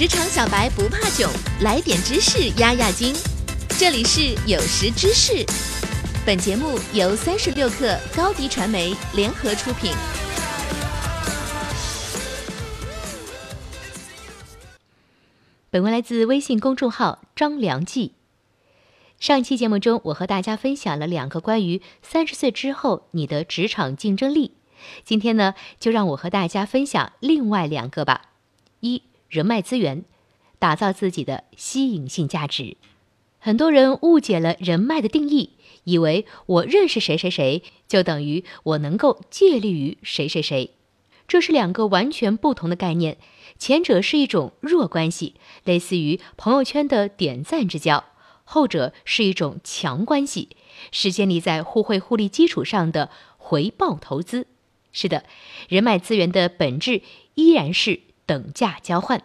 职场小白不怕囧，来点知识压压惊。这里是有识知识，本节目由三十六克高低传媒联合出品。本文来自微信公众号张良记。上期节目中，我和大家分享了两个关于三十岁之后你的职场竞争力。今天呢，就让我和大家分享另外两个吧。一、人脉资源，打造自己的吸引性价值。很多人误解了人脉的定义，以为我认识谁谁谁，就等于我能够借力于谁谁谁。这是两个完全不同的概念。前者是一种弱关系，类似于朋友圈的点赞之交；后者是一种强关系，是建立在互惠互利基础上的回报投资。是的，人脉资源的本质依然是等价交换，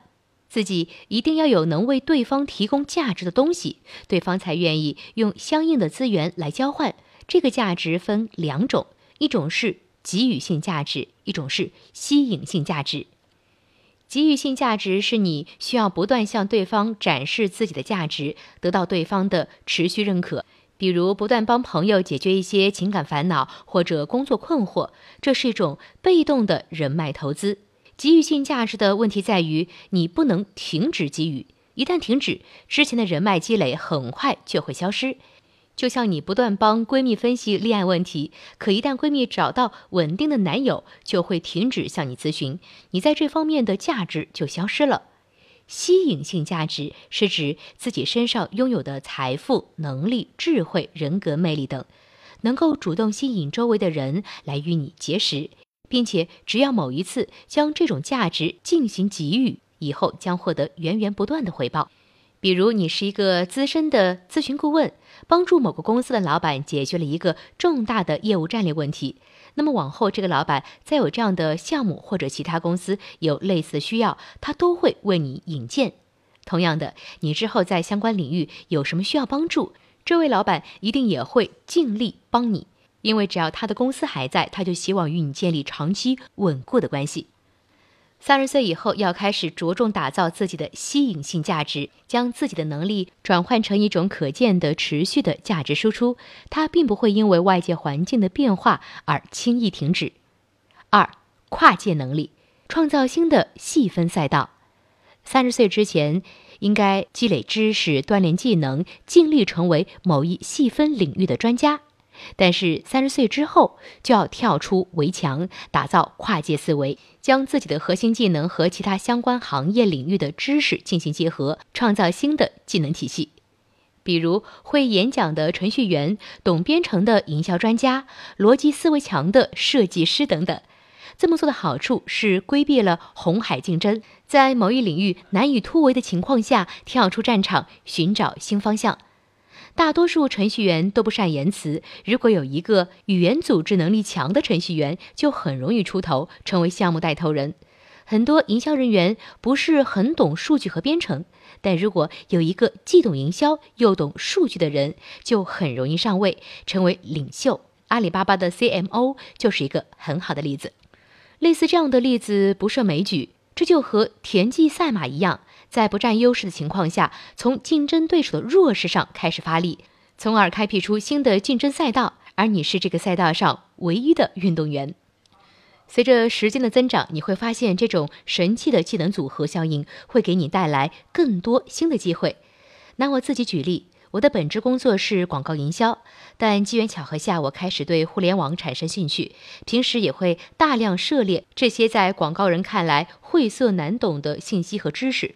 自己一定要有能为对方提供价值的东西，对方才愿意用相应的资源来交换。这个价值分两种，一种是给予性价值，一种是吸引性价值。给予性价值是你需要不断向对方展示自己的价值，得到对方的持续认可。比如，不断帮朋友解决一些情感烦恼或者工作困惑，这是一种被动的人脉投资。给予性价值的问题在于，你不能停止给予，一旦停止，之前的人脉积累很快就会消失。就像你不断帮闺蜜分析恋爱问题，可一旦闺蜜找到稳定的男友，就会停止向你咨询，你在这方面的价值就消失了。吸引性价值是指自己身上拥有的财富、能力、智慧、人格魅力等，能够主动吸引周围的人来与你结识，并且只要某一次将这种价值进行给予，以后将获得源源不断的回报。比如，你是一个资深的咨询顾问，帮助某个公司的老板解决了一个重大的业务战略问题。那么，往后这个老板再有这样的项目或者其他公司有类似的需要，他都会为你引荐。同样的，你之后在相关领域有什么需要帮助，这位老板一定也会尽力帮你，因为只要他的公司还在，他就希望与你建立长期稳固的关系。三十岁以后，要开始着重打造自己的吸引性价值，将自己的能力转换成一种可见的、持续的价值输出。它并不会因为外界环境的变化而轻易停止。二、跨界能力，创造新的细分赛道。三十岁之前，应该积累知识、锻炼技能，尽力成为某一细分领域的专家。但是三十岁之后就要跳出围墙，打造跨界思维，将自己的核心技能和其他相关行业领域的知识进行结合，创造新的技能体系。比如会演讲的程序员、懂编程的营销专家、逻辑思维强的设计师等等。这么做的好处是规避了红海竞争，在某一领域难以突围的情况下，跳出战场，寻找新方向。大多数程序员都不善言辞，如果有一个语言组织能力强的程序员，就很容易出头，成为项目带头人。很多营销人员不是很懂数据和编程，但如果有一个既懂营销又懂数据的人，就很容易上位，成为领袖。阿里巴巴的 CMO 就是一个很好的例子。类似这样的例子不胜枚举，这就和田忌赛马一样。在不占优势的情况下，从竞争对手的弱势上开始发力，从而开辟出新的竞争赛道。而你是这个赛道上唯一的运动员。随着时间的增长，你会发现这种神奇的技能组合效应会给你带来更多新的机会。拿我自己举例，我的本职工作是广告营销，但机缘巧合下，我开始对互联网产生兴趣，平时也会大量涉猎这些在广告人看来晦涩难懂的信息和知识。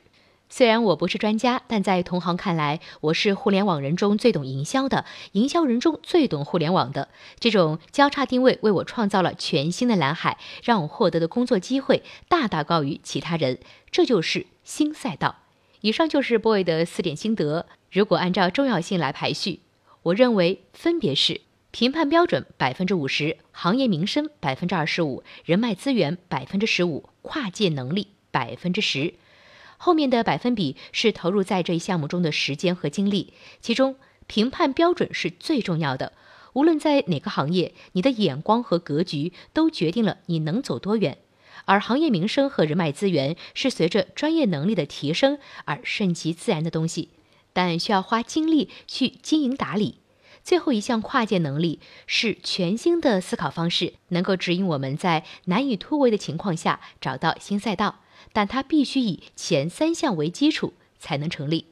虽然我不是专家，但在同行看来，我是互联网人中最懂营销的，营销人中最懂互联网的。这种交叉定位为我创造了全新的蓝海，让我获得的工作机会大大高于其他人。这就是新赛道。以上就是 boy 的四点心得。如果按照重要性来排序，我认为分别是：评判标准百分之五十，行业名声百分之二十五，人脉资源百分之十五，跨界能力百分之十。后面的百分比是投入在这一项目中的时间和精力，其中评判标准是最重要的。无论在哪个行业，你的眼光和格局都决定了你能走多远。而行业名声和人脉资源是随着专业能力的提升而顺其自然的东西，但需要花精力去经营打理。最后一项跨界能力是全新的思考方式，能够指引我们在难以突围的情况下找到新赛道，但它必须以前三项为基础才能成立。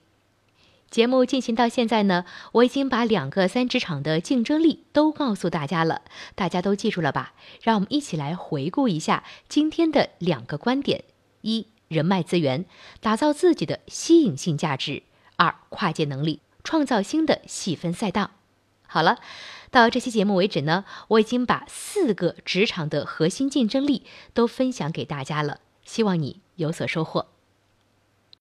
节目进行到现在呢，我已经把两个三职场的竞争力都告诉大家了，大家都记住了吧？让我们一起来回顾一下今天的两个观点：一、人脉资源，打造自己的吸引性价值；二、跨界能力，创造新的细分赛道。好了，到这期节目为止呢，我已经把四个职场的核心竞争力都分享给大家了，希望你有所收获。